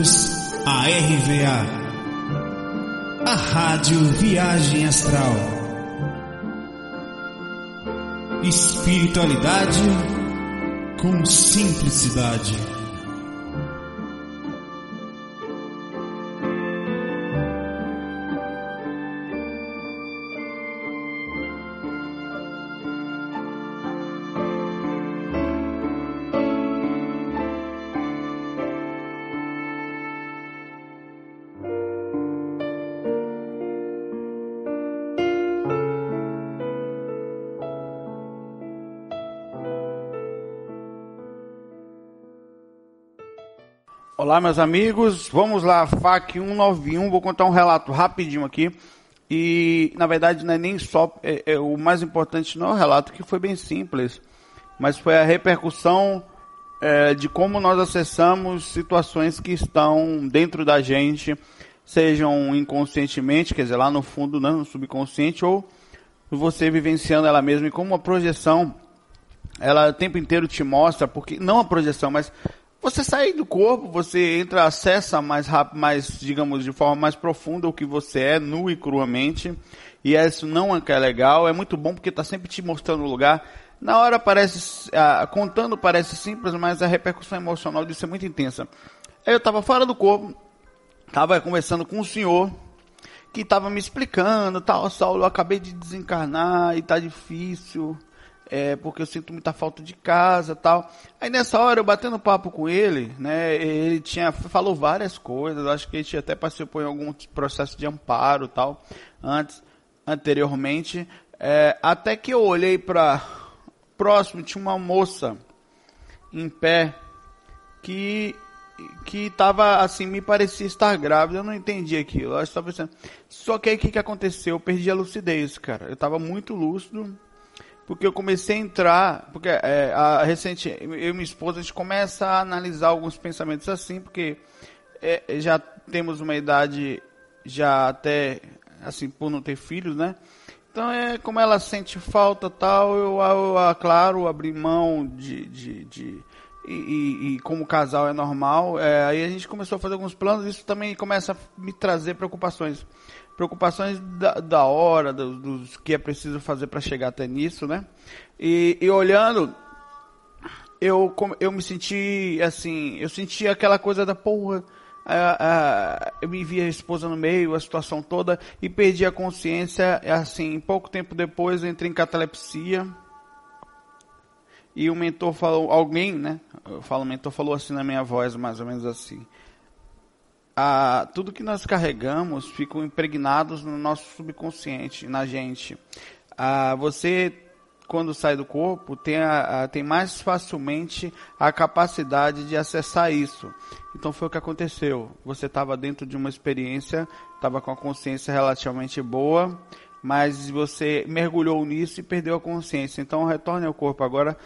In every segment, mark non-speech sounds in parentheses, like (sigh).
Bem-vindos à RVA, a Rádio Viagem Astral. Espiritualidade com simplicidade. Olá, meus amigos. Vamos lá, FAC 191. Vou contar um relato rapidinho aqui. E, na verdade, não é nem só. É, é, o mais importante não é o relato, que foi bem simples, mas foi a repercussão é, de como nós acessamos situações que estão dentro da gente, sejam inconscientemente, quer dizer, lá no fundo, né, no subconsciente, ou você vivenciando ela mesma. E como a projeção, ela o tempo inteiro te mostra, porque não a projeção, mas você sai do corpo, você entra, acessa mais rápido, mais, digamos, de forma mais profunda o que você é, nu e cruamente. E isso não é que é legal, é muito bom porque está sempre te mostrando o lugar. Na hora parece, ah, contando parece simples, mas a repercussão emocional disso é muito intensa. Aí eu estava fora do corpo, estava conversando com um senhor que estava me explicando, tal, Saulo, eu acabei de desencarnar e tá difícil é, porque eu sinto muita falta de casa tal. Aí nessa hora eu batendo papo com ele, né, ele tinha, falou várias coisas, acho que ele até participou em algum processo de amparo tal, antes, anteriormente, é, até que eu olhei para próximo, tinha uma moça em pé que que estava assim, me parecia estar grávida, eu não entendi aquilo. Eu estava pensando. Só que aí o que, que aconteceu? Eu perdi a lucidez, cara. Eu estava muito lúcido, porque eu comecei a entrar, porque é, a recente, eu e minha esposa, a gente começa a analisar alguns pensamentos assim, porque é, já temos uma idade já até, assim, por não ter filhos, né? Então é como ela sente falta tal, eu, eu, eu claro, abri mão de, de, de e, e, e, como casal é normal, é, aí a gente começou a fazer alguns planos, isso também começa a me trazer preocupações preocupações da, da hora, dos, dos que é preciso fazer para chegar até nisso, né? E, e olhando, eu, eu me senti assim, eu senti aquela coisa da porra. eu me vi a esposa no meio, a situação toda, e perdi a consciência, assim, pouco tempo depois eu entrei em catalepsia, e o mentor falou, alguém, né, eu falo, o mentor falou assim na minha voz, mais ou menos assim, a, tudo que nós carregamos ficam impregnados no nosso subconsciente, na gente. A, você, quando sai do corpo, tem, a, tem mais facilmente a capacidade de acessar isso. Então foi o que aconteceu. Você estava dentro de uma experiência, estava com a consciência relativamente boa, mas você mergulhou nisso e perdeu a consciência. Então retorne ao corpo agora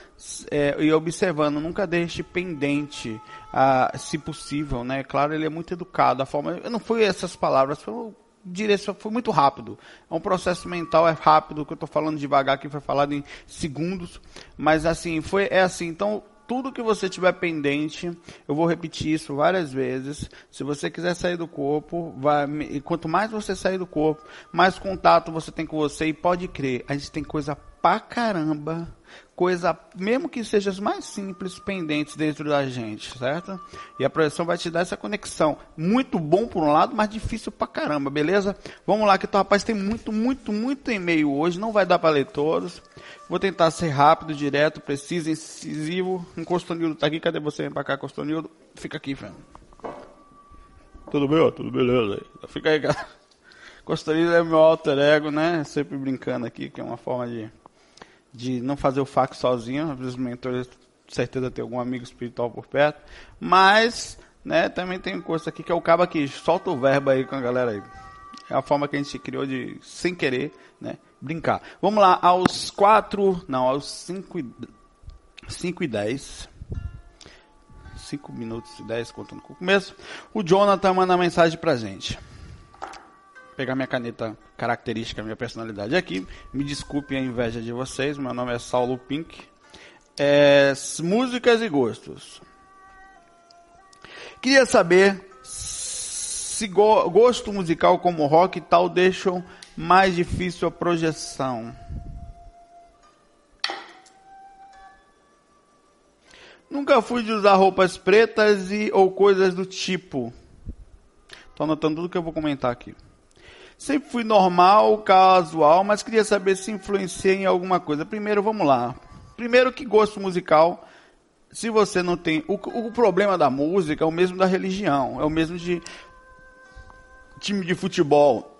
é, e observando, nunca deixe pendente, ah, se possível, né? Claro, ele é muito educado. A forma, não foi essas palavras, foi direção foi muito rápido. É um processo mental, é rápido, que eu estou falando devagar, que foi falado em segundos, mas assim, foi, é assim, então tudo que você tiver pendente, eu vou repetir isso várias vezes. Se você quiser sair do corpo, vai, e quanto mais você sair do corpo, mais contato você tem com você e pode crer, a gente tem coisa pra caramba coisa, mesmo que seja as mais simples, pendentes dentro da gente, certo? E a projeção vai te dar essa conexão. Muito bom por um lado, mas difícil pra caramba, beleza? Vamos lá, que o rapaz tem muito, muito, muito e-mail hoje, não vai dar para ler todos. Vou tentar ser rápido, direto, preciso, incisivo. Um Costonildo tá aqui, cadê você? Vem pra cá, Costonildo. Fica aqui, velho. Tudo bem, tudo beleza aí. Fica aí, cara. Costonildo é meu alter ego, né? Sempre brincando aqui, que é uma forma de de não fazer o fax sozinho, às vezes os mentores, certeza ter algum amigo espiritual por perto, mas, né, também tem um curso aqui que é o cabo que solta o verbo aí com a galera aí. É a forma que a gente criou de, sem querer, né, brincar. Vamos lá, aos 4, não, aos 5 e, 5 e 10. 5 minutos e 10, contando com o começo. O Jonathan manda mensagem pra gente pegar minha caneta característica, minha personalidade aqui. Me desculpe a inveja de vocês, meu nome é Saulo Pink. É, músicas e gostos. Queria saber se go gosto musical como rock e tal deixam mais difícil a projeção. Nunca fui de usar roupas pretas e ou coisas do tipo. Estou anotando tudo que eu vou comentar aqui. Sempre fui normal, casual, mas queria saber se influencia em alguma coisa. Primeiro, vamos lá. Primeiro que gosto musical, se você não tem. O, o problema da música é o mesmo da religião, é o mesmo de time de futebol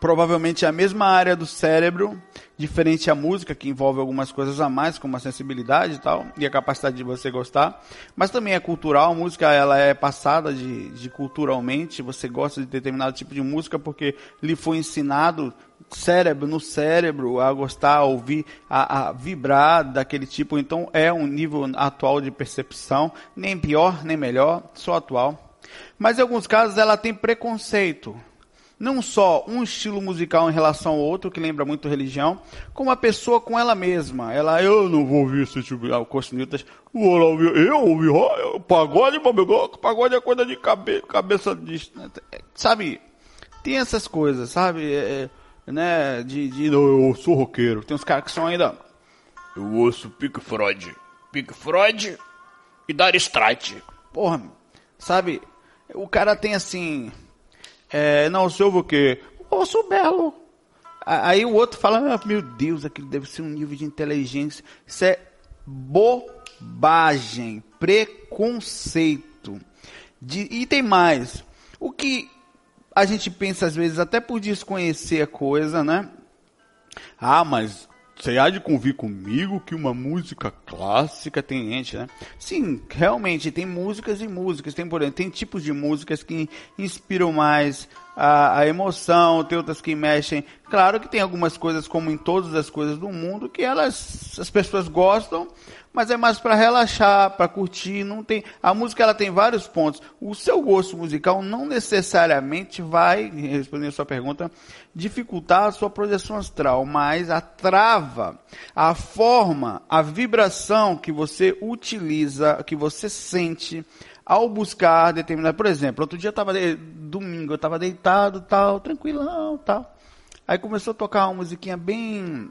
provavelmente é a mesma área do cérebro, diferente a música, que envolve algumas coisas a mais, como a sensibilidade e tal, e a capacidade de você gostar, mas também é cultural, a música ela é passada de, de culturalmente, você gosta de determinado tipo de música porque lhe foi ensinado cérebro no cérebro a gostar, a ouvir, a, a, vibrar daquele tipo. Então é um nível atual de percepção, nem pior nem melhor, só atual. Mas em alguns casos ela tem preconceito não só um estilo musical em relação ao outro, que lembra muito religião, como a pessoa com ela mesma. Ela, eu não vou ouvir esse tipo de ah, costinitas. Eu ouvi pagode, pagode é coisa de cabe, cabeça de. Sabe? Tem essas coisas, sabe? É, é, né? De, de. Eu sou roqueiro. Tem uns caras que são ainda. Eu ouço Pink Freud. Pink Freud e Dar Strike. Porra, sabe? O cara tem assim é, não, ouve o quê? Ouço belo. Aí o outro fala, ah, meu Deus, aquilo deve ser um nível de inteligência. Isso é bobagem, preconceito. De, e tem mais. O que a gente pensa às vezes, até por desconhecer a coisa, né? Ah, mas você há de convir comigo que uma música clássica tem gente, né? Sim, realmente tem músicas e músicas, tem por tem tipos de músicas que inspiram mais a, a, emoção, tem outras que mexem. Claro que tem algumas coisas, como em todas as coisas do mundo, que elas as pessoas gostam, mas é mais para relaxar, para curtir, não tem. A música ela tem vários pontos. O seu gosto musical não necessariamente vai, respondendo a sua pergunta, dificultar a sua projeção astral, mas a trava, a forma, a vibração que você utiliza, que você sente ao buscar determinado, por exemplo, outro dia eu tava domingo, eu estava deitado, tal, tranquilão, tal. Aí começou a tocar uma musiquinha bem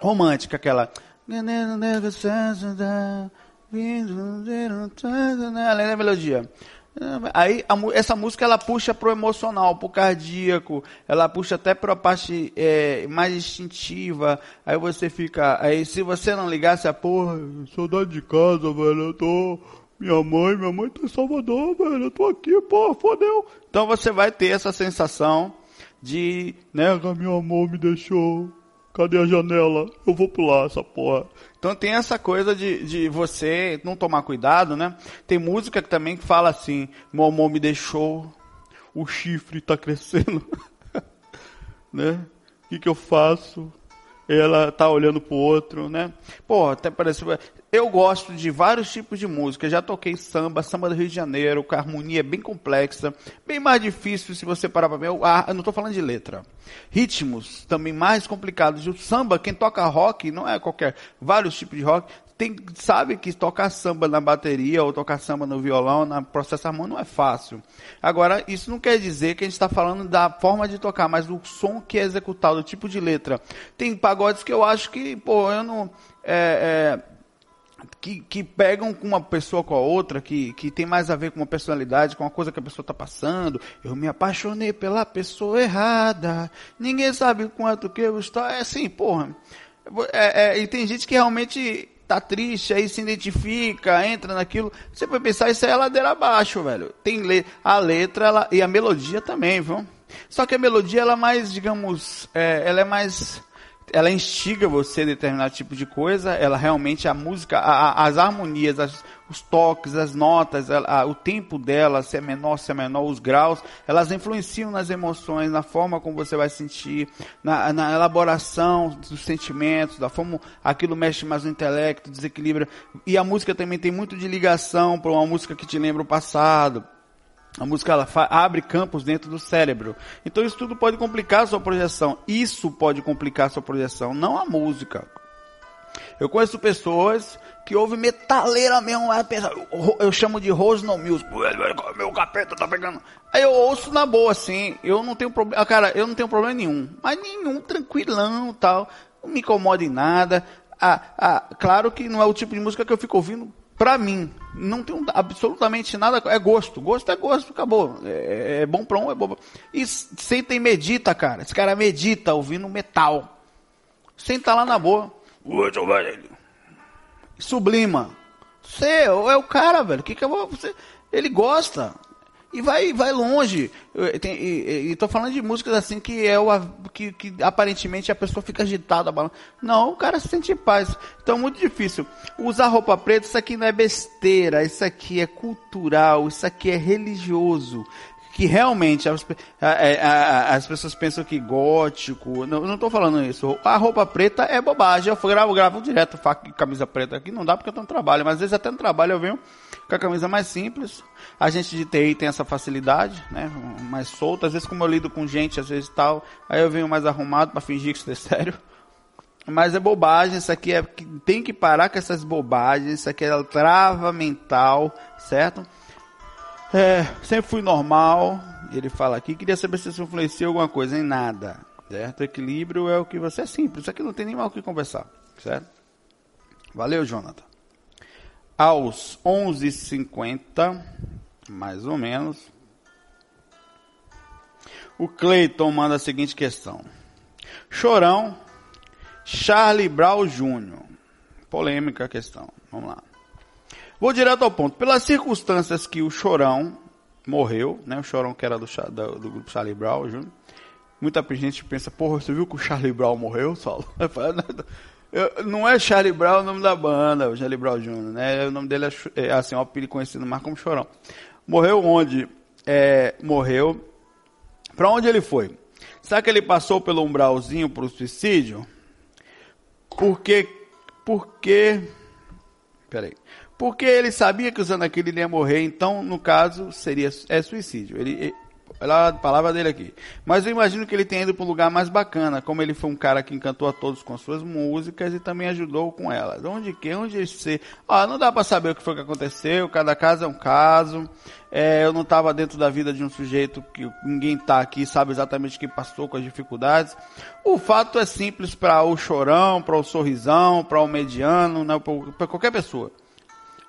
romântica, aquela Além da melodia. Aí a, essa música ela puxa pro emocional, pro cardíaco, ela puxa até para a parte é, mais instintiva. Aí você fica, aí se você não ligasse a porra, saudade de casa, velho, eu tô minha mãe, minha mãe tá em Salvador, velho, eu tô aqui, pô, fodeu. Então você vai ter essa sensação de, né, meu amor me deixou. Cadê a janela? Eu vou pular essa porra. Então tem essa coisa de, de você não tomar cuidado, né? Tem música que também fala assim, meu amor me deixou, o chifre tá crescendo. (laughs) né? O que, que eu faço? Ela tá olhando pro outro, né? Pô, até parece. Eu gosto de vários tipos de música. Já toquei samba, samba do Rio de Janeiro, com a harmonia bem complexa, bem mais difícil se você parar para ver. Ah, eu não estou falando de letra. Ritmos também mais complicados. O samba, quem toca rock, não é qualquer. Vários tipos de rock. Tem, sabe que tocar samba na bateria ou tocar samba no violão, na processo harmônico, não é fácil. Agora, isso não quer dizer que a gente está falando da forma de tocar, mas do som que é executado, o tipo de letra. Tem pagodes que eu acho que, pô, eu não. É, é, que, que pegam com uma pessoa com a outra, que, que tem mais a ver com uma personalidade, com uma coisa que a pessoa está passando. Eu me apaixonei pela pessoa errada. Ninguém sabe quanto que eu estou. É assim, porra. É, é, e tem gente que realmente tá triste, aí se identifica, entra naquilo. Você vai pensar, isso é ladeira abaixo, velho. Tem le a letra ela, e a melodia também, viu? Só que a melodia, ela é mais, digamos, é, ela é mais ela instiga você a determinado tipo de coisa, ela realmente, a música, a, a, as harmonias, as, os toques, as notas, a, o tempo dela, se é menor, se é menor, os graus, elas influenciam nas emoções, na forma como você vai sentir, na, na elaboração dos sentimentos, da forma aquilo mexe mais no intelecto, desequilibra. E a música também tem muito de ligação para uma música que te lembra o passado a música ela abre campos dentro do cérebro. Então isso tudo pode complicar a sua projeção. Isso pode complicar a sua projeção, não a música. Eu conheço pessoas que ouvem metaleira mesmo, eu, chamo de Rosno Music, meu capeta tá pegando. Aí eu ouço na boa, assim, eu não tenho problema, cara, eu não tenho problema nenhum, mas nenhum, tranquilão tal, não me incomoda em nada. Ah, ah, claro que não é o tipo de música que eu fico ouvindo pra mim. Não tem absolutamente nada, é gosto, gosto é gosto, acabou. É, é bom pra um, é bom. E senta e medita, cara, esse cara medita ouvindo metal. Senta lá na boa. Sublima. Você é o cara, velho. Que que eu vou, você, ele gosta. E vai, vai longe. e, estou falando de músicas assim que é o que, que aparentemente a pessoa fica agitada. Não, o cara se sente em paz. Então é muito difícil. Usar roupa preta, isso aqui não é besteira, isso aqui é cultural, isso aqui é religioso que realmente as, as, pessoas pensam que gótico, não, não falando isso. A roupa preta é bobagem. Eu gravo, gravo direto faca camisa preta aqui, não dá porque eu estou no trabalho, mas às vezes até no trabalho eu venho com a camisa mais simples. A gente de TI tem essa facilidade, né? Mais solta. Às vezes como eu lido com gente, às vezes tal, aí eu venho mais arrumado para fingir que isso é sério. Mas é bobagem, isso aqui é tem que parar com essas bobagens, isso aqui é trava mental, certo? É, sempre fui normal. Ele fala aqui, queria saber se isso influencia alguma coisa em nada. Certo? Equilíbrio é o que você é simples. Isso aqui não tem nem mal o que conversar. Certo? Valeu, Jonathan. Aos 11h50, mais ou menos, o Cleiton manda a seguinte questão. Chorão, Charlie Brown Jr. Polêmica a questão. Vamos lá. Vou direto ao ponto. Pelas circunstâncias que o Chorão morreu, né? O Chorão que era do, do, do grupo Charlie Brown Jr. Muita gente pensa, porra, você viu que o Charlie Brown morreu, Saulo? (laughs) não é Charlie Brown o nome da banda, o Charlie Brown Jr., né? O nome dele é, é assim, é um apelido conhecido mais como Chorão. Morreu onde? É, morreu. Para onde ele foi? Será que ele passou pelo umbralzinho para o suicídio? Porque, porque, peraí. Porque ele sabia que usando aquilo ele ia morrer, então, no caso, seria é suicídio. Ele, olha a palavra dele aqui. Mas eu imagino que ele tenha ido para um lugar mais bacana, como ele foi um cara que encantou a todos com suas músicas e também ajudou com elas. Onde que? Onde se... Ah, não dá para saber o que foi que aconteceu, cada caso é um caso. É, eu não estava dentro da vida de um sujeito que ninguém está aqui sabe exatamente o que passou com as dificuldades. O fato é simples para o chorão, para o sorrisão, para o mediano, né, para qualquer pessoa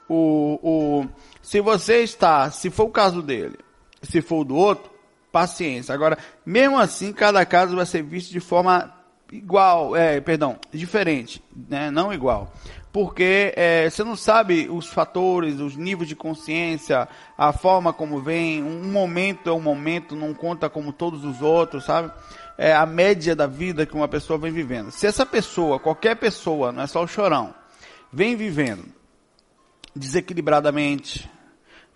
o, o, se você está, se for o caso dele, se for o do outro, paciência. Agora, mesmo assim, cada caso vai ser visto de forma igual, é, perdão, diferente, né? não igual. Porque é, você não sabe os fatores, os níveis de consciência, a forma como vem, um momento é um momento, não conta como todos os outros, sabe? É a média da vida que uma pessoa vem vivendo. Se essa pessoa, qualquer pessoa, não é só o chorão, vem vivendo desequilibradamente,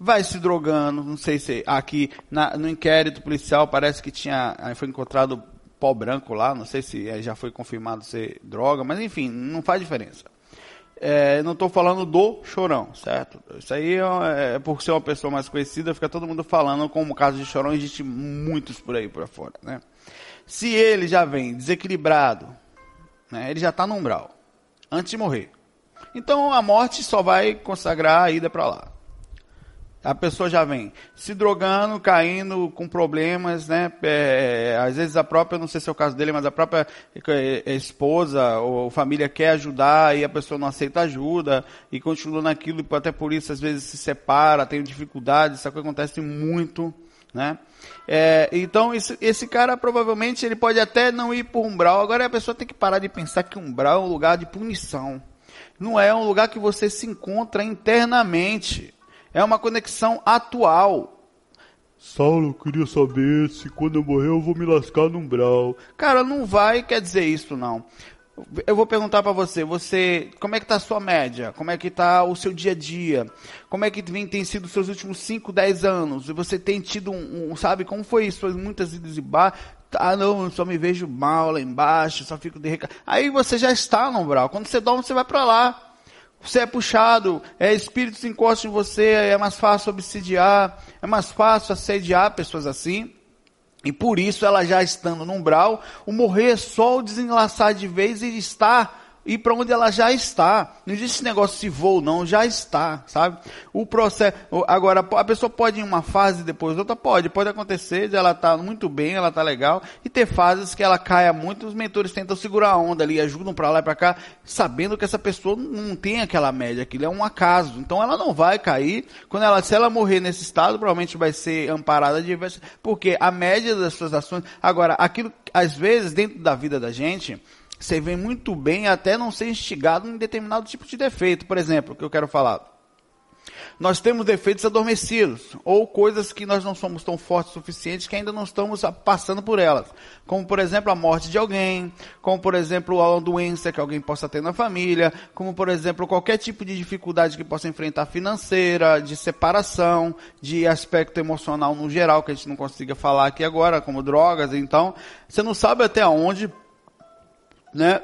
vai se drogando, não sei se aqui na, no inquérito policial parece que tinha, foi encontrado pó branco lá, não sei se já foi confirmado ser droga, mas enfim, não faz diferença. É, não estou falando do chorão, certo? Isso aí é, é, por ser uma pessoa mais conhecida, fica todo mundo falando, como o caso de chorão, existe muitos por aí por fora, né? Se ele já vem desequilibrado, né, ele já está no umbral, antes de morrer. Então a morte só vai consagrar a ida para lá. A pessoa já vem se drogando, caindo com problemas, né? É, às vezes a própria, não sei se é o caso dele, mas a própria é, esposa ou família quer ajudar e a pessoa não aceita ajuda e continua naquilo e até por isso às vezes se separa, tem dificuldades, isso acontece muito, né? É, então esse, esse cara provavelmente ele pode até não ir o umbral, agora a pessoa tem que parar de pensar que umbral é um lugar de punição não é um lugar que você se encontra internamente. É uma conexão atual. Saulo, eu queria saber se quando eu morrer eu vou me lascar no umbral. Cara, não vai quer dizer isso não. Eu vou perguntar para você, você, como é que tá a sua média? Como é que tá o seu dia a dia? Como é que vem, tem sido os seus últimos 5, 10 anos? Você tem tido um, um, sabe, como foi isso? Muitas idas e bar, ah, não, só me vejo mal lá embaixo, só fico de reca... Aí você já está no umbral. Quando você dorme, você vai para lá. Você é puxado, é espíritos encostam em você, é mais fácil obsidiar, é mais fácil assediar pessoas assim. E por isso ela já estando no umbral, o morrer é só o desenlaçar de vez e estar ir para onde ela já está. Não existe esse negócio se vou não, já está, sabe? O processo, agora a pessoa pode ir em uma fase depois outra pode, pode acontecer de ela tá muito bem, ela tá legal e ter fases que ela caia muito, os mentores tentam segurar a onda ali, ajudam para lá e para cá, sabendo que essa pessoa não tem aquela média, aquilo é um acaso. Então ela não vai cair. Quando ela se ela morrer nesse estado, provavelmente vai ser amparada de porque a média das suas ações, agora aquilo às vezes dentro da vida da gente, você vem muito bem até não ser instigado em determinado tipo de defeito. Por exemplo, o que eu quero falar. Nós temos defeitos adormecidos, ou coisas que nós não somos tão fortes o suficiente que ainda não estamos passando por elas. Como, por exemplo, a morte de alguém, como, por exemplo, uma doença que alguém possa ter na família, como, por exemplo, qualquer tipo de dificuldade que possa enfrentar financeira, de separação, de aspecto emocional no geral, que a gente não consiga falar aqui agora, como drogas. Então, você não sabe até onde né,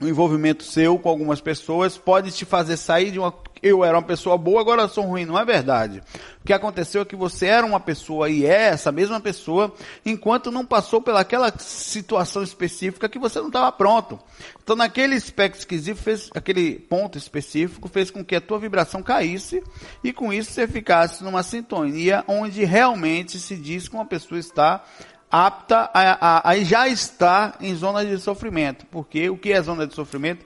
o envolvimento seu com algumas pessoas pode te fazer sair de uma. Eu era uma pessoa boa, agora sou ruim. Não é verdade. O que aconteceu é que você era uma pessoa e é essa mesma pessoa, enquanto não passou pelaquela situação específica que você não estava pronto. Então, naquele aspecto esquisito, fez, aquele ponto específico fez com que a tua vibração caísse e com isso você ficasse numa sintonia onde realmente se diz que uma pessoa está apta a, a, a, já estar em zona de sofrimento. Porque o que é zona de sofrimento?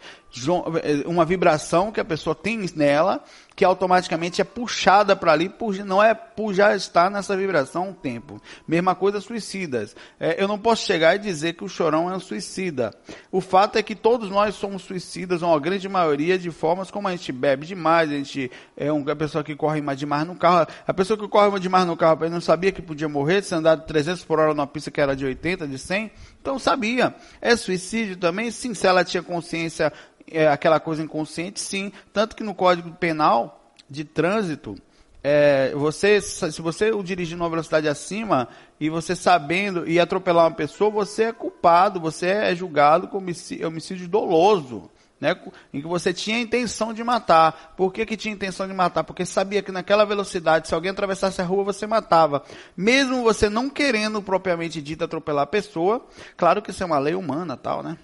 Uma vibração que a pessoa tem nela que automaticamente é puxada para ali, por, não é por já estar nessa vibração um tempo. Mesma coisa suicidas. É, eu não posso chegar e dizer que o chorão é um suicida. O fato é que todos nós somos suicidas, uma grande maioria, de formas como a gente bebe demais, a gente é uma pessoa que corre demais no carro. A pessoa que corre demais no carro, não sabia que podia morrer se andar de 300 por hora numa pista que era de 80, de 100. Então sabia. É suicídio também? Sim, se ela tinha consciência é, aquela coisa inconsciente, sim. Tanto que no Código Penal de Trânsito, é, você, se você o dirigir numa velocidade acima e você sabendo e atropelar uma pessoa, você é culpado, você é julgado como homicídio, homicídio doloso. Né, em que você tinha a intenção de matar. Por que, que tinha intenção de matar? Porque sabia que naquela velocidade, se alguém atravessasse a rua, você matava. Mesmo você não querendo propriamente dito atropelar a pessoa, claro que isso é uma lei humana tal, né?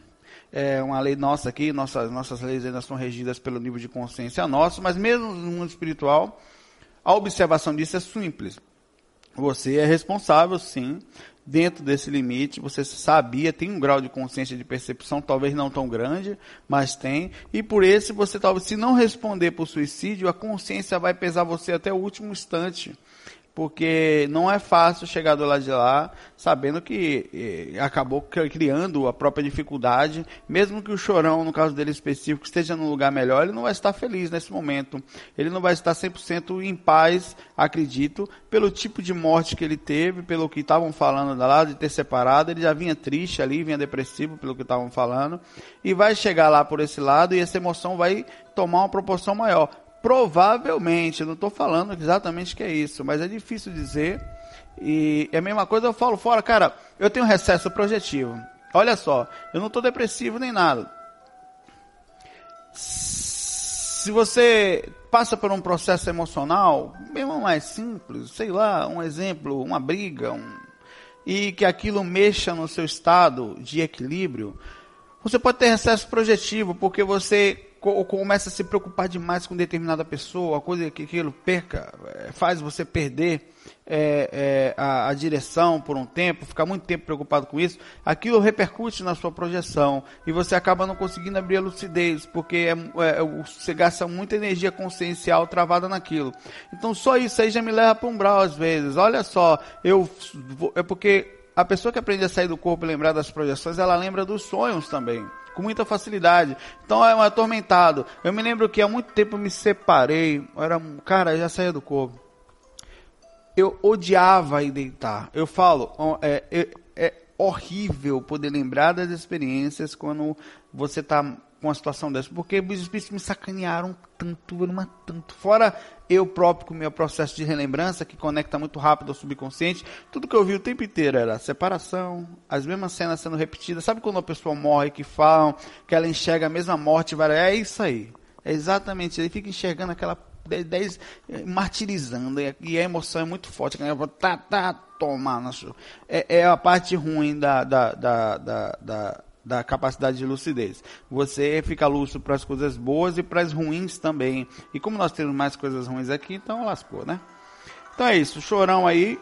É uma lei nossa aqui, nossas, nossas leis ainda são regidas pelo nível de consciência nosso, mas mesmo no mundo espiritual, a observação disso é simples. Você é responsável, sim, dentro desse limite, você sabia, tem um grau de consciência de percepção, talvez não tão grande, mas tem, e por esse você talvez, se não responder por suicídio, a consciência vai pesar você até o último instante porque não é fácil chegar do lado de lá sabendo que eh, acabou criando a própria dificuldade, mesmo que o chorão, no caso dele específico, esteja num lugar melhor, ele não vai estar feliz nesse momento. Ele não vai estar 100% em paz, acredito, pelo tipo de morte que ele teve, pelo que estavam falando lá, de ter separado, ele já vinha triste ali, vinha depressivo pelo que estavam falando, e vai chegar lá por esse lado e essa emoção vai tomar uma proporção maior. Provavelmente, não estou falando exatamente que é isso, mas é difícil dizer. E é a mesma coisa eu falo fora, cara, eu tenho recesso projetivo. Olha só, eu não estou depressivo nem nada. Se você passa por um processo emocional, mesmo mais simples, sei lá, um exemplo, uma briga, um, e que aquilo mexa no seu estado de equilíbrio, você pode ter recesso projetivo, porque você começa a se preocupar demais com determinada pessoa, a coisa que aquilo perca, é, faz você perder é, é, a, a, direção por um tempo, ficar muito tempo preocupado com isso, aquilo repercute na sua projeção e você acaba não conseguindo abrir a lucidez, porque é, é, você gasta muita energia consciencial travada naquilo. Então só isso aí já me leva para um brau às vezes. Olha só, eu é porque a pessoa que aprende a sair do corpo e lembrar das projeções, ela lembra dos sonhos também com muita facilidade. Então é um atormentado. Eu me lembro que há muito tempo eu me separei. Eu era, cara, já saía do corpo. Eu odiava ir deitar. Eu falo, é, é, é horrível poder lembrar das experiências quando você está com uma situação dessa, porque os espíritos me sacanearam tanto, uma tanto. Fora eu próprio com o meu processo de relembrança, que conecta muito rápido ao subconsciente, tudo que eu vi o tempo inteiro era separação, as mesmas cenas sendo repetidas. Sabe quando uma pessoa morre que falam que ela enxerga a mesma morte? É isso aí. É exatamente. Ele fica enxergando aquela 10 martirizando e a emoção é muito forte. Tá, tá, tomar. É, é a parte ruim da, da, da, da, da da capacidade de lucidez. Você fica lúcido para as coisas boas e para as ruins também. E como nós temos mais coisas ruins aqui, então lascou, né? Então é isso, o chorão aí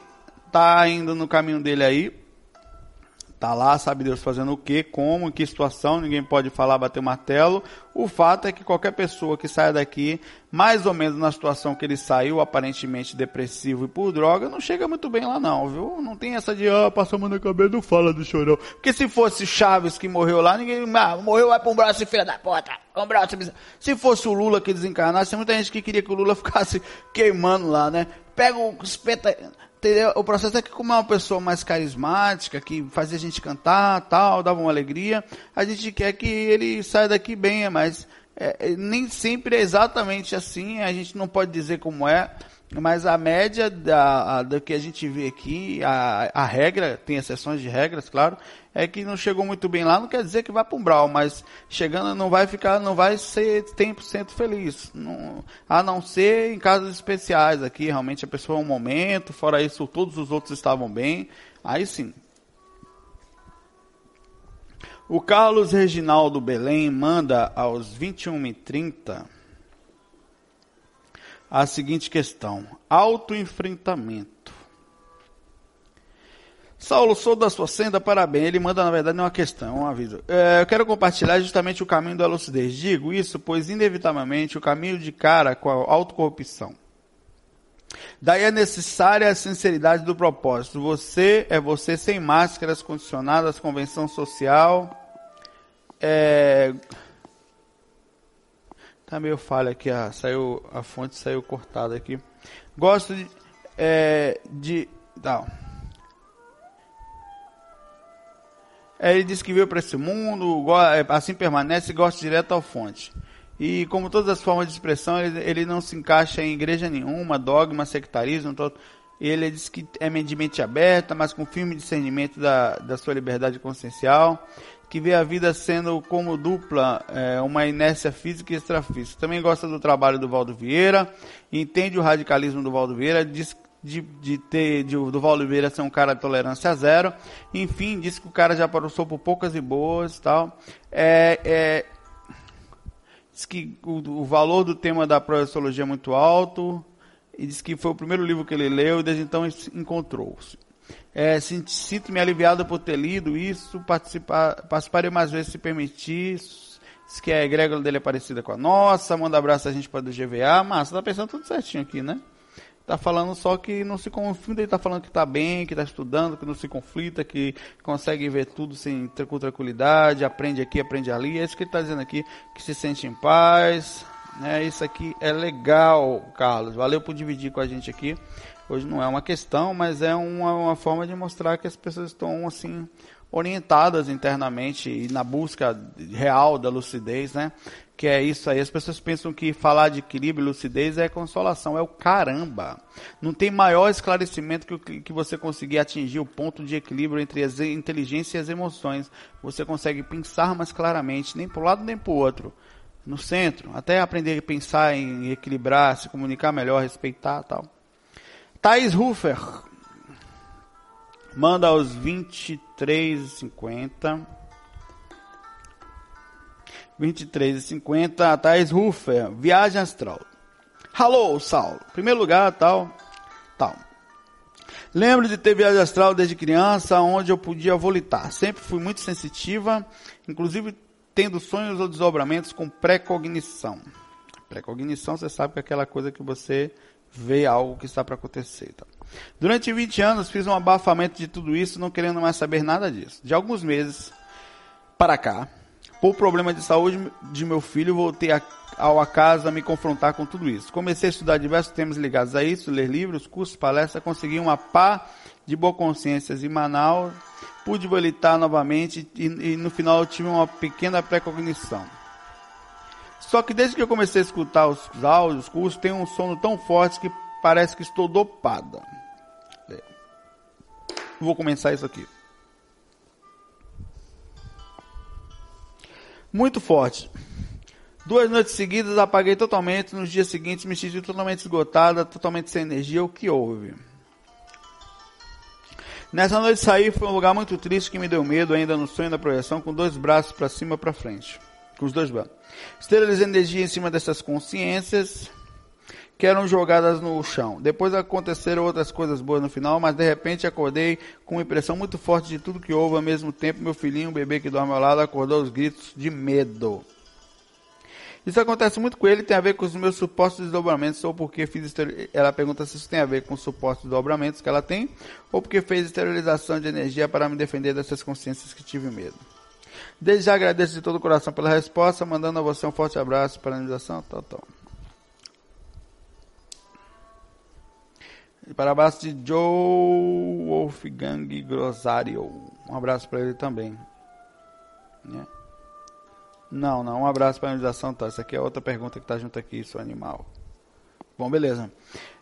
tá indo no caminho dele aí. Tá lá, sabe Deus fazendo o que, como, em que situação, ninguém pode falar, bater o martelo. O fato é que qualquer pessoa que saia daqui, mais ou menos na situação que ele saiu, aparentemente depressivo e por droga, não chega muito bem lá não, viu? Não tem essa de, ah, passa a mão na cabeça, não fala do chorão. Porque se fosse Chaves que morreu lá, ninguém, ah, morreu, vai pra um braço, filha da puta, um braço. Se fosse o Lula que desencarnasse, tem muita gente que queria que o Lula (laughs) ficasse queimando lá, né? Pega o espeta O processo é que, como é uma pessoa mais carismática, que fazia a gente cantar, tal, dava uma alegria, a gente quer que ele saia daqui bem, mas é, nem sempre é exatamente assim, a gente não pode dizer como é. Mas a média da, da que a gente vê aqui, a, a regra, tem exceções de regras, claro, é que não chegou muito bem lá, não quer dizer que vai para um brau, mas chegando não vai ficar, não vai ser 100% feliz. Não, a não ser em casos especiais aqui, realmente a pessoa é um momento, fora isso todos os outros estavam bem, aí sim. O Carlos Reginaldo Belém manda aos 21h30 a seguinte questão: autoenfrentamento. Saulo, sou da sua senda, parabéns. Ele manda, na verdade, uma questão, um aviso. É, eu quero compartilhar justamente o caminho da lucidez. Digo isso, pois, inevitavelmente, o caminho de cara com a autocorrupção. Daí é necessária a sinceridade do propósito. Você é você sem máscaras condicionadas, convenção social. É, Tá meio falha aqui, a, saiu, a fonte saiu cortada aqui. Gosto de. É, de não. É, ele disse que veio para esse mundo, é, assim permanece e gosta direto ao fonte. E como todas as formas de expressão, ele, ele não se encaixa em igreja nenhuma, dogma, sectarismo. Todo, ele diz que é de mente aberta, mas com firme discernimento da, da sua liberdade consciencial que vê a vida sendo como dupla, é, uma inércia física e extrafísica. Também gosta do trabalho do Valdo Vieira, entende o radicalismo do Valdo Vieira, diz de, de ter de, do Valdo Vieira ser um cara de tolerância zero. Enfim, diz que o cara já passou por poucas e boas tal. É, é, diz que o, o valor do tema da projeciologia é muito alto. E diz que foi o primeiro livro que ele leu e desde então encontrou-se. É, Sinto-me aliviado por ter lido isso, participar, participarei mais vezes se permitir. Diz que a egrégora dele é parecida com a nossa, manda abraço a gente para do GVA. Massa, tá pensando tudo certinho aqui, né? Tá falando só que não se conflita, ele tá falando que tá bem, que tá estudando, que não se conflita, que consegue ver tudo sem, com tranquilidade, aprende aqui, aprende ali. É isso que ele tá dizendo aqui, que se sente em paz. Né? Isso aqui é legal, Carlos. Valeu por dividir com a gente aqui. Hoje não é uma questão, mas é uma, uma forma de mostrar que as pessoas estão assim orientadas internamente e na busca real da lucidez, né? Que é isso aí. As pessoas pensam que falar de equilíbrio e lucidez é consolação. É o caramba. Não tem maior esclarecimento que, que você conseguir atingir o ponto de equilíbrio entre a inteligência e as emoções. Você consegue pensar mais claramente, nem para um lado nem para o outro. No centro. Até aprender a pensar em equilibrar, se comunicar melhor, respeitar tal. Thais Ruffer manda aos 23h50. 23h50, Thais Ruffer, viagem astral. Alô, Saulo. Primeiro lugar, tal, tal. Lembro de ter viagem astral desde criança, onde eu podia volitar. Sempre fui muito sensitiva, inclusive tendo sonhos ou desdobramentos com pré-cognição. Pré-cognição, você sabe que é aquela coisa que você vê algo que está para acontecer. Tá? Durante 20 anos fiz um abafamento de tudo isso, não querendo mais saber nada disso. De alguns meses para cá, por problema de saúde de meu filho, voltei a, ao a casa a me confrontar com tudo isso. Comecei a estudar diversos temas ligados a isso, ler livros, cursos, palestras, consegui uma pá de boa consciência em Manaus, pude volitar novamente e, e no final tive uma pequena precognição. Só que desde que eu comecei a escutar os áudios, os cursos, tem um sono tão forte que parece que estou dopada. É. Vou começar isso aqui. Muito forte. Duas noites seguidas apaguei totalmente. Nos dias seguintes me senti totalmente esgotada, totalmente sem energia. O que houve? Nessa noite saí, foi um lugar muito triste que me deu medo, ainda no sonho da projeção, com dois braços para cima para frente. Com os dois braços. Esterilizei energia em cima dessas consciências que eram jogadas no chão. Depois aconteceram outras coisas boas no final, mas de repente acordei com uma impressão muito forte de tudo que houve ao mesmo tempo. Meu filhinho, o bebê que dorme ao lado, acordou os gritos de medo. Isso acontece muito com ele, tem a ver com os meus supostos desdobramentos, ou porque fiz Ela pergunta se isso tem a ver com os supostos desdobramentos que ela tem, ou porque fez esterilização de energia para me defender dessas consciências que tive medo. Desde já agradeço de todo o coração pela resposta, mandando a você um forte abraço, paralisação, tal, tal. Para abraço de Joe Wolfgang Grosario. Um abraço para ele também. Né? Não, não. Um abraço para a organização. Tá. Essa aqui é outra pergunta que está junto aqui, seu animal. Bom, beleza.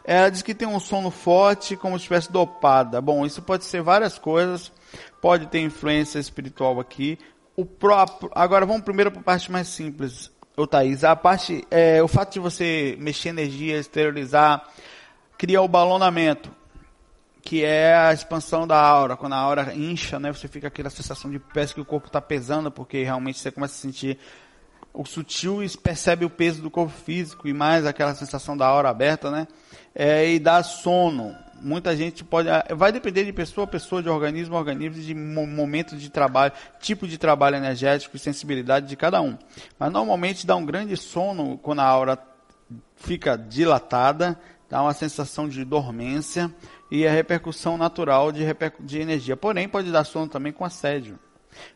Ela diz que tem um sono forte, como se estivesse dopada. Bom, isso pode ser várias coisas. Pode ter influência espiritual aqui. O próprio. Agora vamos primeiro para a parte mais simples. Ô Thaís, a parte. É, o fato de você mexer energia, esterilizar cria o balonamento, que é a expansão da aura. Quando a aura incha, né, você fica aquela sensação de peso que o corpo está pesando, porque realmente você começa a sentir o sutil e percebe o peso do corpo físico e mais aquela sensação da aura aberta, né? É, e dá sono. Muita gente pode. Ah, vai depender de pessoa a pessoa, de organismo a organismo, de momento de trabalho, tipo de trabalho energético e sensibilidade de cada um. Mas normalmente dá um grande sono quando a aura fica dilatada, dá uma sensação de dormência e a repercussão natural de, de energia. Porém, pode dar sono também com assédio.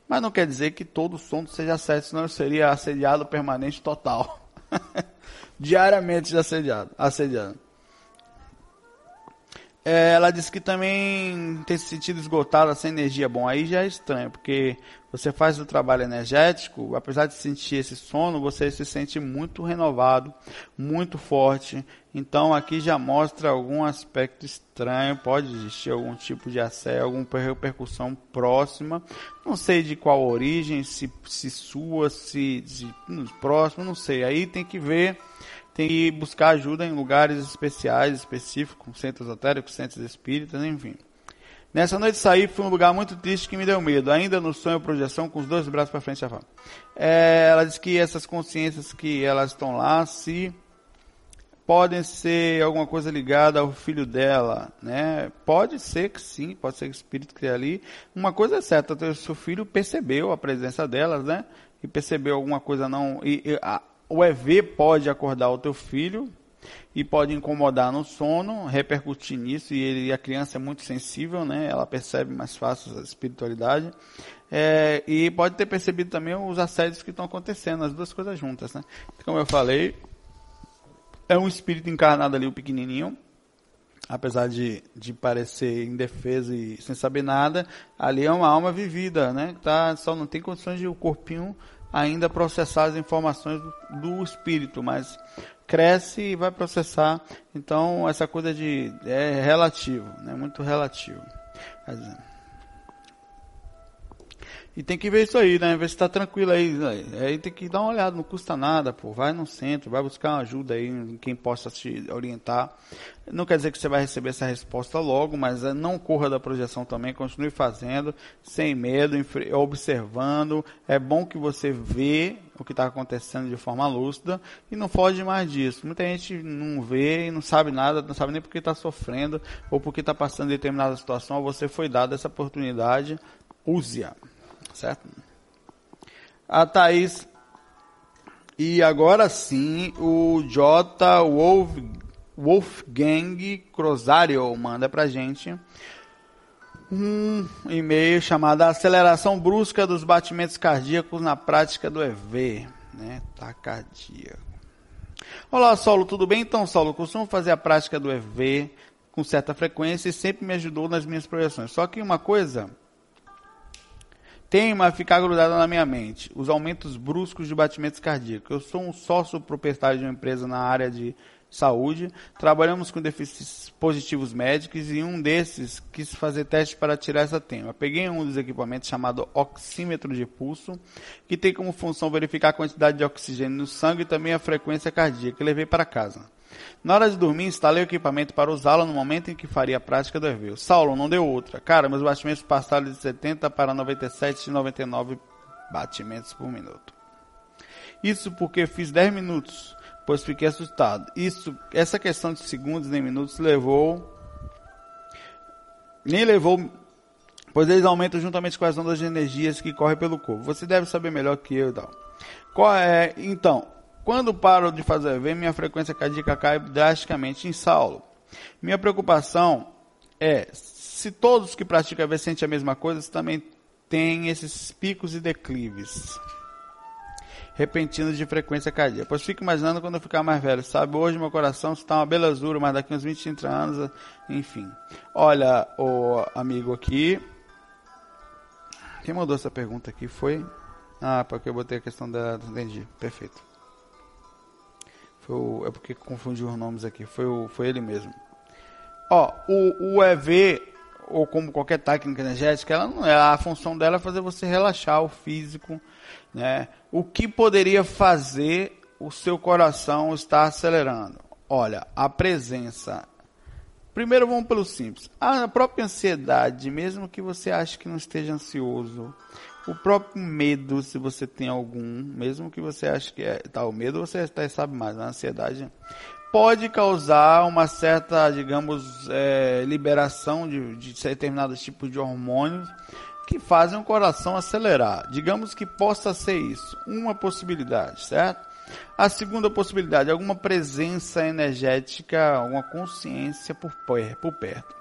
Mas não quer dizer que todo sono seja assédio, senão eu seria assediado permanente total. (laughs) Diariamente assediado. assediado. É, ela disse que também tem se sentido esgotada sem energia. Bom, aí já é estranho, porque você faz o trabalho energético, apesar de sentir esse sono, você se sente muito renovado, muito forte. Então aqui já mostra algum aspecto estranho, pode existir algum tipo de assédio, alguma repercussão próxima. Não sei de qual origem, se, se sua, se, se próximo, não sei. Aí tem que ver tem que buscar ajuda em lugares especiais, específicos, centros esotéricos, centros espíritas, enfim. Nessa noite saí, foi um lugar muito triste que me deu medo. Ainda no sonho, projeção, com os dois braços para frente, é, Ela diz que essas consciências que elas estão lá, se podem ser alguma coisa ligada ao filho dela, né? Pode ser que sim, pode ser que o espírito que ali. Uma coisa é certa, o seu filho percebeu a presença delas, né? E percebeu alguma coisa não. E, e a, o EV pode acordar o teu filho e pode incomodar no sono, repercutir nisso, e ele, a criança é muito sensível, né? Ela percebe mais fácil a espiritualidade. É, e pode ter percebido também os assédios que estão acontecendo, as duas coisas juntas, né? Como eu falei, é um espírito encarnado ali, o pequenininho, apesar de, de parecer indefeso e sem saber nada, ali é uma alma vivida, né? Tá, só não tem condições de o corpinho ainda processar as informações do, do espírito, mas cresce e vai processar. Então, essa coisa de é relativo, né? Muito relativo. E tem que ver isso aí, né? Ver se está tranquilo aí. Aí tem que dar uma olhada, não custa nada, pô. Vai no centro, vai buscar uma ajuda aí em quem possa te orientar. Não quer dizer que você vai receber essa resposta logo, mas é, não corra da projeção também, continue fazendo, sem medo, observando. É bom que você vê o que está acontecendo de forma lúcida e não foge mais disso. Muita gente não vê e não sabe nada, não sabe nem porque está sofrendo ou porque está passando determinada situação. Você foi dado essa oportunidade, use-a certo? A Thaís. E agora sim, o J. Wolf, Wolfgang Crosario manda pra gente um e-mail chamado Aceleração Brusca dos Batimentos Cardíacos na Prática do EV. Né? Tacardia. Olá, Saulo, tudo bem? Então, Saulo, costumo fazer a prática do EV com certa frequência e sempre me ajudou nas minhas projeções. Só que uma coisa tema a ficar grudada na minha mente: os aumentos bruscos de batimentos cardíacos. Eu sou um sócio proprietário de uma empresa na área de saúde, trabalhamos com déficits positivos médicos e um desses quis fazer teste para tirar essa tema. Peguei um dos equipamentos chamado oxímetro de pulso, que tem como função verificar a quantidade de oxigênio no sangue e também a frequência cardíaca, levei para casa. Na hora de dormir, instalei o equipamento para usá-lo no momento em que faria a prática do EV. Saulo, não deu outra. Cara, meus batimentos passaram de 70 para 97 e 99 batimentos por minuto. Isso porque fiz 10 minutos, pois fiquei assustado. Isso, essa questão de segundos nem minutos levou nem levou pois eles aumentam juntamente com as ondas de energias que correm pelo corpo. Você deve saber melhor que eu tal. Qual é, então, quando paro de fazer EV, minha frequência cardíaca cai drasticamente em Saulo. Minha preocupação é, se todos que praticam EV sentem a mesma coisa, você também tem esses picos e declives repentinos de frequência cardíaca. Pois fico imaginando quando eu ficar mais velho, sabe? Hoje meu coração está uma belezura, mas daqui uns 20, 30 anos, enfim. Olha, o amigo aqui, quem mandou essa pergunta aqui foi. Ah, porque eu botei a questão da. Entendi. Perfeito. Foi o... É porque confundiu os nomes aqui. Foi, o... foi ele mesmo. Ó, o, o EV, ou como qualquer técnica energética, ela não é. A função dela é fazer você relaxar o físico. Né? O que poderia fazer o seu coração estar acelerando? Olha, a presença Primeiro vamos pelo simples. A própria ansiedade, mesmo que você ache que não esteja ansioso, o próprio medo, se você tem algum, mesmo que você ache que é tá, o medo você até sabe mais, a ansiedade pode causar uma certa, digamos, é, liberação de, de determinados tipos de hormônios que fazem o coração acelerar. Digamos que possa ser isso, uma possibilidade, certo? A segunda possibilidade, alguma presença energética, alguma consciência por, por perto.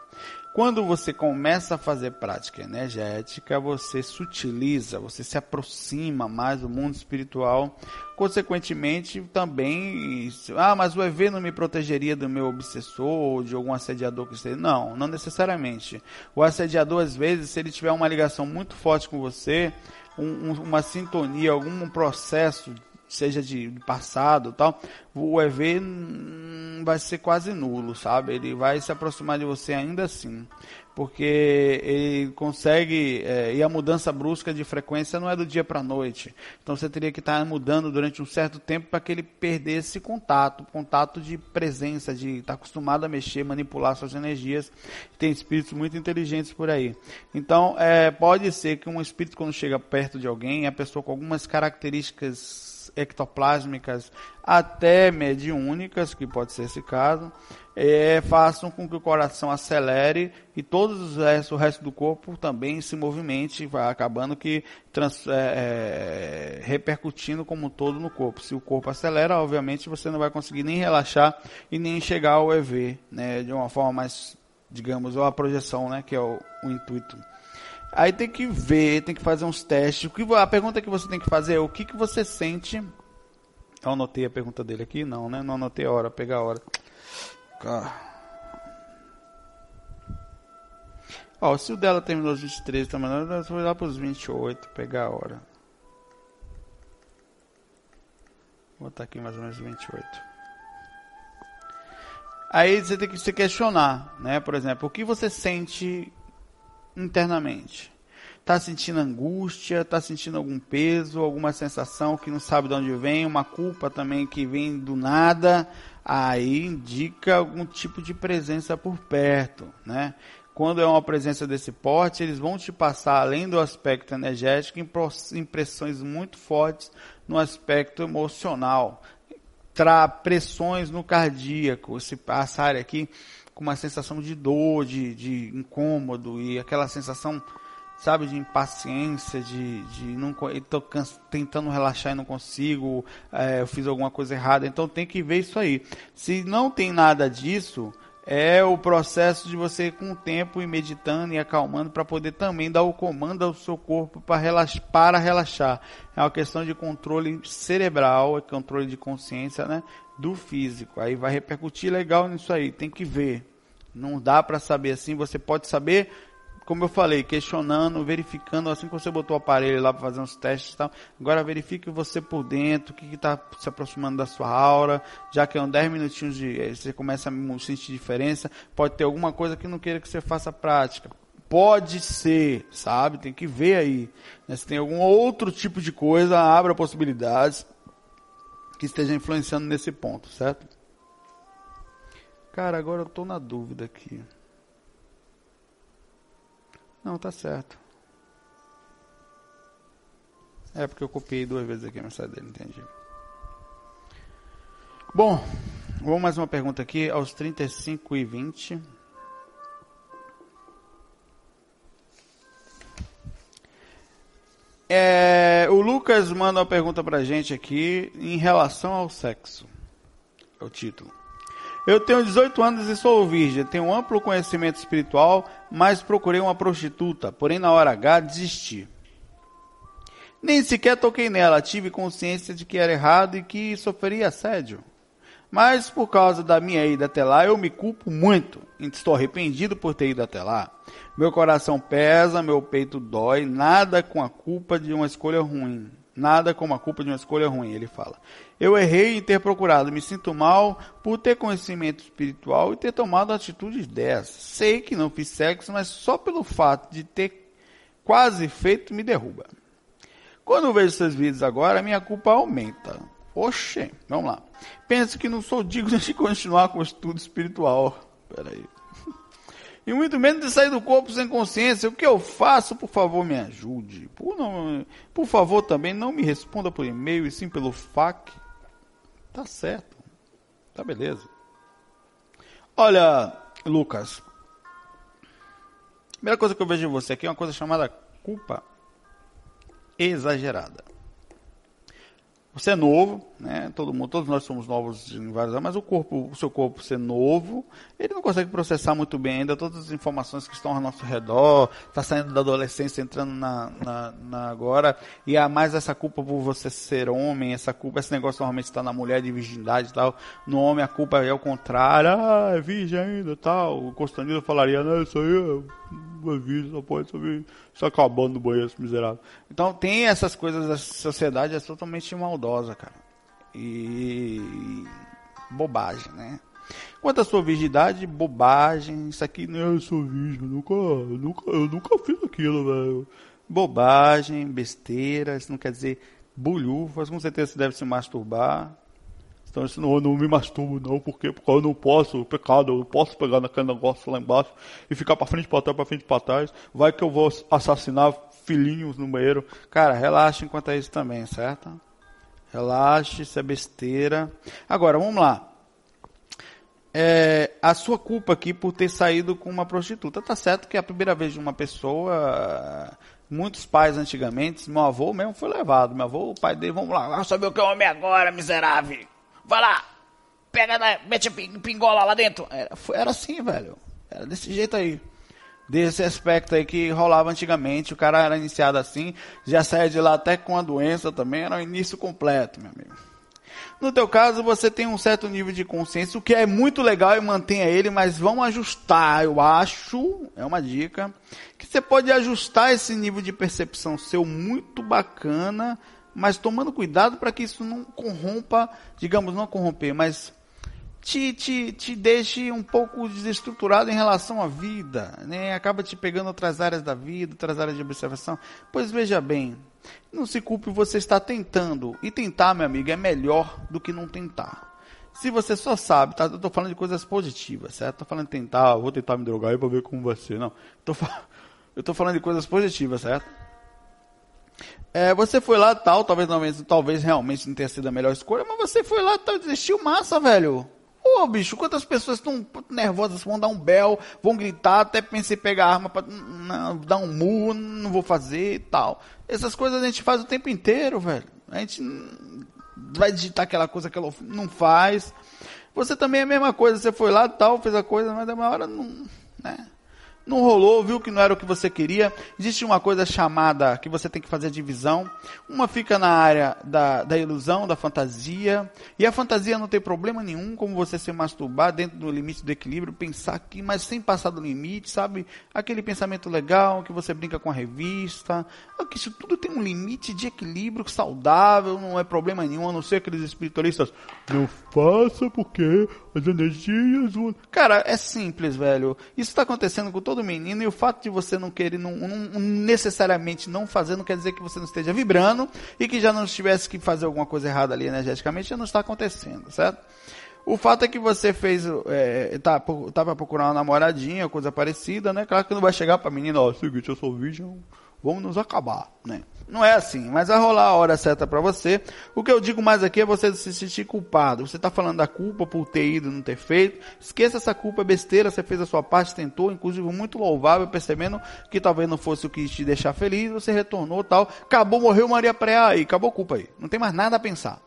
Quando você começa a fazer prática energética, você sutiliza, você se aproxima mais do mundo espiritual. Consequentemente, também, ah, mas o EV não me protegeria do meu obsessor ou de algum assediador que esteja. Não, não necessariamente. O assediador, às vezes, se ele tiver uma ligação muito forte com você, um, uma sintonia, algum processo seja de passado tal, o EV vai ser quase nulo, sabe? Ele vai se aproximar de você ainda assim, porque ele consegue é, e a mudança brusca de frequência não é do dia para noite. Então você teria que estar mudando durante um certo tempo para que ele perdesse contato, contato de presença, de estar acostumado a mexer, manipular suas energias. Tem espíritos muito inteligentes por aí. Então é, pode ser que um espírito quando chega perto de alguém, a pessoa com algumas características ectoplásmicas até mediúnicas, que pode ser esse caso, é, façam com que o coração acelere e restos, o resto do corpo também se movimente, vai acabando que trans, é, é, repercutindo como um todo no corpo. Se o corpo acelera, obviamente você não vai conseguir nem relaxar e nem chegar ao EV, né, de uma forma mais, digamos, ou a projeção, né, que é o, o intuito. Aí tem que ver, tem que fazer uns testes. A pergunta que você tem que fazer é o que, que você sente. Eu anotei a pergunta dele aqui? Não, né? Não anotei a hora, pegar a hora. Ó, se o dela terminou aos 23, tá mandando, eu vou lá para os 28, pegar a hora. Vou botar aqui mais ou menos 28. Aí você tem que se questionar, né? Por exemplo, o que você sente internamente. Está sentindo angústia, está sentindo algum peso, alguma sensação que não sabe de onde vem, uma culpa também que vem do nada, aí indica algum tipo de presença por perto, né? Quando é uma presença desse porte, eles vão te passar, além do aspecto energético, impressões muito fortes no aspecto emocional. Tra pressões no cardíaco. Se passar aqui, com uma sensação de dor, de, de incômodo e aquela sensação, sabe, de impaciência, de, de não estou tentando relaxar e não consigo, é, eu fiz alguma coisa errada. Então tem que ver isso aí. Se não tem nada disso, é o processo de você com o tempo ir meditando e acalmando para poder também dar o comando ao seu corpo para relaxar, para relaxar. É uma questão de controle cerebral, é controle de consciência, né? Do físico. Aí vai repercutir legal nisso aí, tem que ver. Não dá para saber assim, você pode saber, como eu falei, questionando, verificando, assim que você botou o aparelho lá para fazer uns testes e tal. Agora verifique você por dentro, o que está se aproximando da sua aura, já que é um 10 minutinhos de. Você começa a sentir diferença, pode ter alguma coisa que não queira que você faça prática. Pode ser, sabe? Tem que ver aí. Se tem algum outro tipo de coisa, abra possibilidades que esteja influenciando nesse ponto, certo? Cara, agora eu tô na dúvida aqui. Não, tá certo. É porque eu copiei duas vezes aqui a mensagem dele, entendi. Bom, vamos mais uma pergunta aqui, aos 35 e 20. É, o Lucas manda uma pergunta pra gente aqui em relação ao sexo. É o título. Eu tenho 18 anos e sou virgem, tenho um amplo conhecimento espiritual, mas procurei uma prostituta, porém na hora H desisti. Nem sequer toquei nela, tive consciência de que era errado e que sofreria assédio. Mas por causa da minha ida até lá, eu me culpo muito. Estou arrependido por ter ido até lá. Meu coração pesa, meu peito dói, nada com a culpa de uma escolha ruim. Nada como a culpa de uma escolha ruim, ele fala. Eu errei em ter procurado, me sinto mal por ter conhecimento espiritual e ter tomado atitudes dessas. Sei que não fiz sexo, mas só pelo fato de ter quase feito me derruba. Quando vejo seus vídeos agora, minha culpa aumenta. Oxê, vamos lá. Penso que não sou digno de continuar com o estudo espiritual. Peraí. E muito menos de sair do corpo sem consciência. O que eu faço? Por favor, me ajude. Por, não, por favor, também não me responda por e-mail e sim pelo FAQ. Tá certo. Tá beleza. Olha, Lucas. A primeira coisa que eu vejo em você aqui é uma coisa chamada culpa exagerada. Você é novo, né? Todo mundo, todos nós somos novos em vários anos, mas o corpo, o seu corpo ser novo, ele não consegue processar muito bem ainda todas as informações que estão ao nosso redor, está saindo da adolescência, entrando na, na, na, agora, e há mais essa culpa por você ser homem, essa culpa, esse negócio normalmente está na mulher de virgindade e tal, no homem a culpa é o contrário, ah, é virgem ainda tal, o Constantino falaria, não, isso aí é, é virgem, só pode subir, está acabando no banheiro, esse miserável. Então tem essas coisas, a sociedade é totalmente maldosa, cara e bobagem, né? Quanto à sua virgindade, bobagem, isso aqui não eu sou virgem, eu nunca, eu nunca, eu nunca fiz aquilo, velho. Bobagem, besteira, isso não quer dizer bulhufas, com certeza você deve se masturbar. Então isso não, eu não me masturbo não, porque, porque eu não posso, pecado, eu não posso pegar naquele negócio lá embaixo e ficar para frente, para trás, para frente, para trás. Vai que eu vou assassinar filhinhos no banheiro. Cara, relaxa enquanto é isso também, certo? Relaxe, isso é besteira. Agora, vamos lá. É, a sua culpa aqui por ter saído com uma prostituta. Tá certo que é a primeira vez de uma pessoa. Muitos pais antigamente, meu avô mesmo foi levado. Meu avô, o pai dele, vamos lá, vamos saber o que é homem agora, miserável. Vai lá, pega, mete pingola lá dentro. Era, era assim, velho. Era desse jeito aí desse aspecto aí que rolava antigamente. O cara era iniciado assim, já saía de lá até com a doença também, era o início completo, meu amigo. No teu caso, você tem um certo nível de consciência, o que é muito legal e mantenha ele, mas vamos ajustar, eu acho, é uma dica, que você pode ajustar esse nível de percepção seu muito bacana, mas tomando cuidado para que isso não corrompa, digamos, não corromper, mas te, te, te deixe um pouco desestruturado em relação à vida, né? acaba te pegando outras áreas da vida, outras áreas de observação. Pois veja bem, não se culpe, você está tentando. E tentar, meu amigo, é melhor do que não tentar. Se você só sabe, tá? eu estou falando de coisas positivas, certo? Estou falando de tentar, vou tentar me drogar aí para ver como vai ser. Não, (laughs) eu estou falando de coisas positivas, certo? É, você foi lá tal, talvez, talvez, talvez realmente não tenha sido a melhor escolha, mas você foi lá tal, desistiu massa, velho. Pô, bicho, quantas pessoas estão nervosas, vão dar um bel, vão gritar, até pensei pegar arma para dar um murro, não vou fazer e tal. Essas coisas a gente faz o tempo inteiro, velho. A gente vai digitar aquela coisa que ela não faz. Você também é a mesma coisa, você foi lá tal, fez a coisa, mas da uma hora não, né? Não rolou, viu que não era o que você queria. Existe uma coisa chamada que você tem que fazer divisão. Uma fica na área da, da ilusão, da fantasia. E a fantasia não tem problema nenhum, como você se masturbar dentro do limite do equilíbrio, pensar aqui, mas sem passar do limite, sabe? Aquele pensamento legal que você brinca com a revista. Que isso tudo tem um limite de equilíbrio saudável, não é problema nenhum, a não ser aqueles espiritualistas. Não faça porque as energias. Cara, é simples, velho. Isso está acontecendo com todo todo menino, e o fato de você não querer, não, não, necessariamente não fazer, não quer dizer que você não esteja vibrando e que já não tivesse que fazer alguma coisa errada ali energeticamente, já não está acontecendo, certo? O fato é que você fez, é, tá, tá pra procurar uma namoradinha, coisa parecida, né? Claro que não vai chegar pra menina, ó, seguinte, eu sou virgem, vamos nos acabar, né? Não é assim, mas vai rolar a hora certa para você. O que eu digo mais aqui é você se sentir culpado. Você está falando da culpa por ter ido, não ter feito. Esqueça essa culpa, é besteira. Você fez a sua parte, tentou, inclusive muito louvável, percebendo que talvez não fosse o que te deixar feliz. Você retornou, tal. Acabou, morreu Maria Preá aí, acabou a culpa aí. Não tem mais nada a pensar.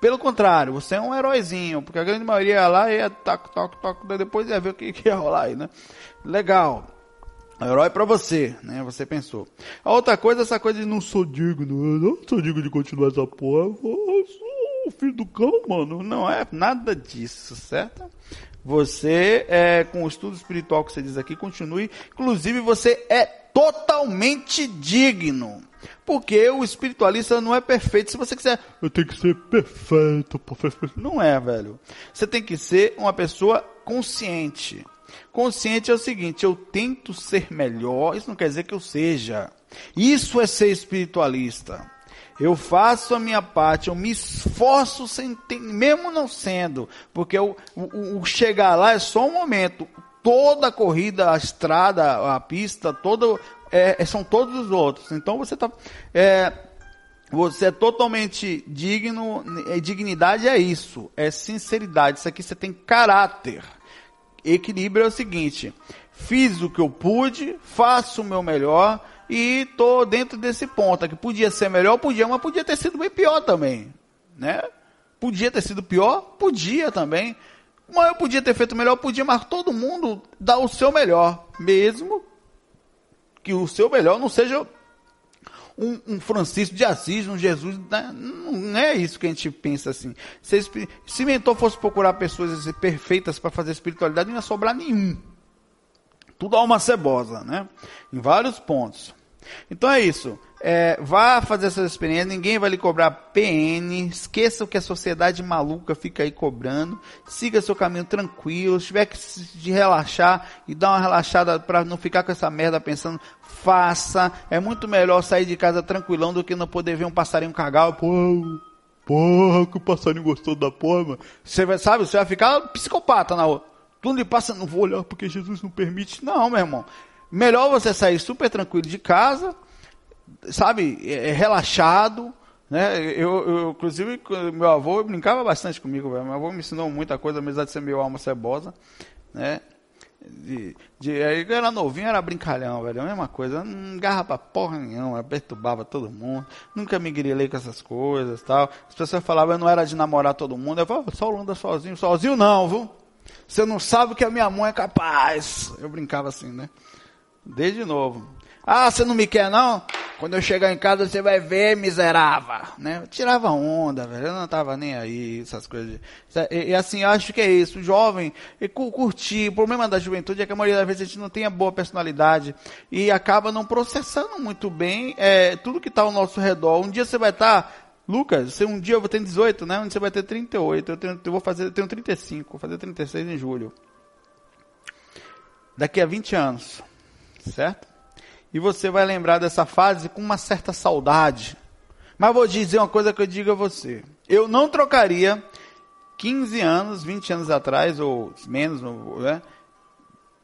Pelo contrário, você é um heróizinho, porque a grande maioria ia lá ia tac, tac, tac, depois ia ver o que, que ia rolar aí, né? Legal. Herói para você, né? Você pensou. A outra coisa, essa coisa de não sou digno, eu não sou digno de continuar essa porra, eu sou o filho do cão, mano. Não é nada disso, certo? Você, é, com o estudo espiritual que você diz aqui, continue. Inclusive, você é totalmente digno. Porque o espiritualista não é perfeito. Se você quiser, eu tenho que ser perfeito, perfeito. Não é, velho. Você tem que ser uma pessoa consciente. Consciente é o seguinte, eu tento ser melhor, isso não quer dizer que eu seja. Isso é ser espiritualista. Eu faço a minha parte, eu me esforço sem mesmo não sendo, porque o, o, o, chegar lá é só um momento. Toda a corrida, a estrada, a pista, todo, é, é são todos os outros. Então você está é, você é totalmente digno, dignidade é isso, é sinceridade. Isso aqui você tem caráter equilíbrio é o seguinte: fiz o que eu pude, faço o meu melhor e tô dentro desse ponto. Que podia ser melhor, podia, mas podia ter sido bem pior também, né? Podia ter sido pior, podia também. Mas eu podia ter feito melhor, podia, mas todo mundo dá o seu melhor, mesmo que o seu melhor não seja um, um, Francisco de Assis, um Jesus, né? não é isso que a gente pensa assim. Se, se mentor fosse procurar pessoas perfeitas para fazer espiritualidade, não ia sobrar nenhum. Tudo alma cebosa, né? Em vários pontos. Então é isso. É, vá fazer essa experiência, ninguém vai lhe cobrar PN, esqueça o que a sociedade maluca fica aí cobrando, siga seu caminho tranquilo, se tiver que de relaxar e dar uma relaxada para não ficar com essa merda pensando, faça, é muito melhor sair de casa tranquilão do que não poder ver um passarinho cagar, pô, porra, que passarinho gostou da porra, mano. Você vai, sabe, você vai ficar psicopata na rua. Tudo lhe passa, não vou olhar porque Jesus não permite. Não, meu irmão. Melhor você sair super tranquilo de casa, sabe, é, é, relaxado, né? Eu, eu, inclusive, meu avô brincava bastante comigo, velho. Meu avô me ensinou muita coisa, apesar de ser alma cebosa, né? De, de, eu era novinho, era brincalhão, velho. A mesma coisa, não garra pra porra nenhuma, perturbava todo mundo. Nunca me grilei com essas coisas tal. As pessoas falavam, eu não era de namorar todo mundo. Eu falava, só o sozinho, sozinho não, viu? Você não sabe o que a minha mãe é capaz. Eu brincava assim, né? Desde novo. Ah, você não me quer não? Quando eu chegar em casa você vai ver, miserável. Né? Eu tirava onda, velho. Eu não tava nem aí, essas coisas. E, e assim, acho que é isso. O jovem, curtir. O problema da juventude é que a maioria das vezes a gente não tem a boa personalidade e acaba não processando muito bem é, tudo que está ao nosso redor. Um dia você vai estar. Tá, Lucas, um dia eu vou ter 18, né? Um dia você vai ter 38. Eu, tenho, eu vou fazer, eu tenho 35, vou fazer 36 em julho. Daqui a 20 anos. Certo? E você vai lembrar dessa fase com uma certa saudade. Mas vou dizer uma coisa que eu digo a você. Eu não trocaria 15 anos, 20 anos atrás, ou menos, né?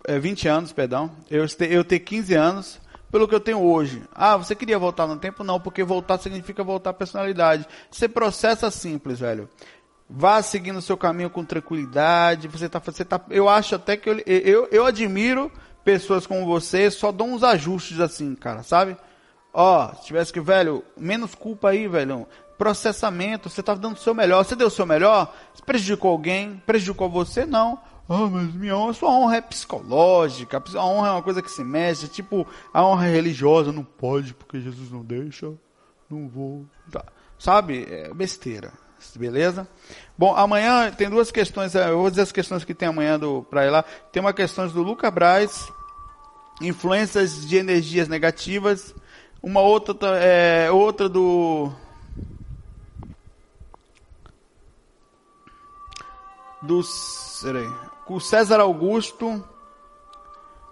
É 20 anos, perdão. Eu eu ter 15 anos pelo que eu tenho hoje. Ah, você queria voltar no tempo? Não, porque voltar significa voltar à personalidade. Você processa simples, velho. Vá seguindo o seu caminho com tranquilidade. Você tá, você tá, eu acho até que eu, eu, eu admiro pessoas como você só dão uns ajustes assim, cara, sabe? Ó, se tivesse que, velho, menos culpa aí, velho. Processamento, você tá dando o seu melhor. Você deu o seu melhor? Você prejudicou alguém? Prejudicou você? Não. Ah, mas minha honra, sua honra é psicológica. A honra é uma coisa que se mexe. Tipo, a honra é religiosa. Não pode, porque Jesus não deixa. Não vou. Tá. Sabe? É besteira. Beleza? Bom, amanhã tem duas questões. Eu vou dizer as questões que tem amanhã para ir lá. Tem uma questão do Luca Braz influências de energias negativas. Uma outra, é, outra do do peraí, o César Augusto,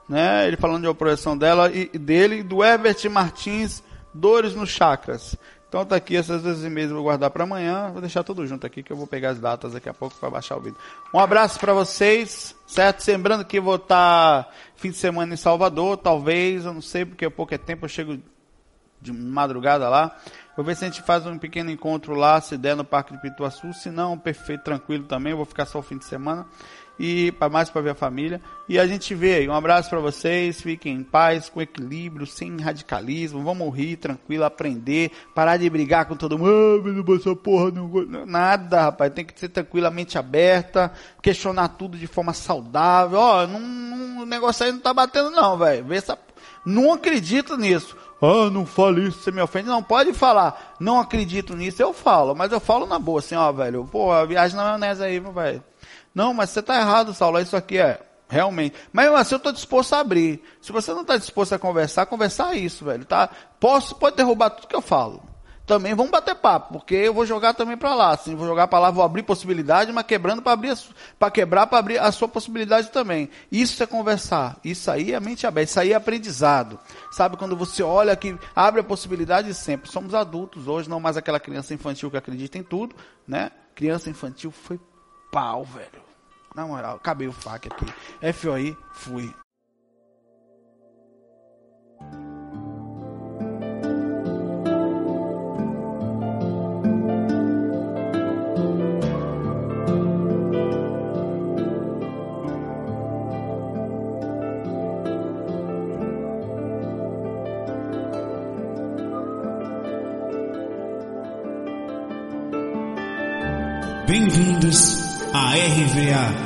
né? Ele falando de uma projeção dela e dele, do Herbert Martins, dores nos chakras. Então tá aqui essas vezes e meia eu vou guardar para amanhã. Vou deixar tudo junto aqui que eu vou pegar as datas daqui a pouco para baixar o vídeo. Um abraço para vocês, certo? Lembrando que vou estar tá fim de semana em Salvador, talvez, eu não sei porque é pouco é tempo, eu chego de madrugada lá. Vou ver se a gente faz um pequeno encontro lá, se der no Parque de Pituaçu. Se não, perfeito, tranquilo também. Eu vou ficar só o fim de semana e para mais para ver a família. E a gente vê aí. Um abraço para vocês. Fiquem em paz, com equilíbrio, sem radicalismo. Vamos rir tranquilo, aprender, parar de brigar com todo mundo. Ah, essa porra não nada, rapaz. Tem que ser tranquilamente aberta, questionar tudo de forma saudável. Ó, não, não, o negócio aí não tá batendo não, velho. Vê essa não acredito nisso. Ah, não fale isso, você me ofende. Não, pode falar. Não acredito nisso, eu falo. Mas eu falo na boa, assim, ó, velho. Pô, viagem na maionese aí, velho. Não, mas você está errado, Saulo, isso aqui é realmente. Mas assim eu estou disposto a abrir. Se você não está disposto a conversar, conversar isso, velho, tá? Posso, pode derrubar tudo que eu falo. Também vamos bater papo, porque eu vou jogar também para lá, assim, vou jogar para lá, vou abrir possibilidade, mas quebrando para abrir, para quebrar, para abrir a sua possibilidade também. Isso é conversar. Isso aí é mente aberta, isso aí é aprendizado. Sabe quando você olha que abre a possibilidade sempre. Somos adultos hoje, não mais aquela criança infantil que acredita em tudo, né? Criança infantil foi pau, velho. Na moral, acabei o fac aqui. FOI, fui. Bem-vindos a RVA,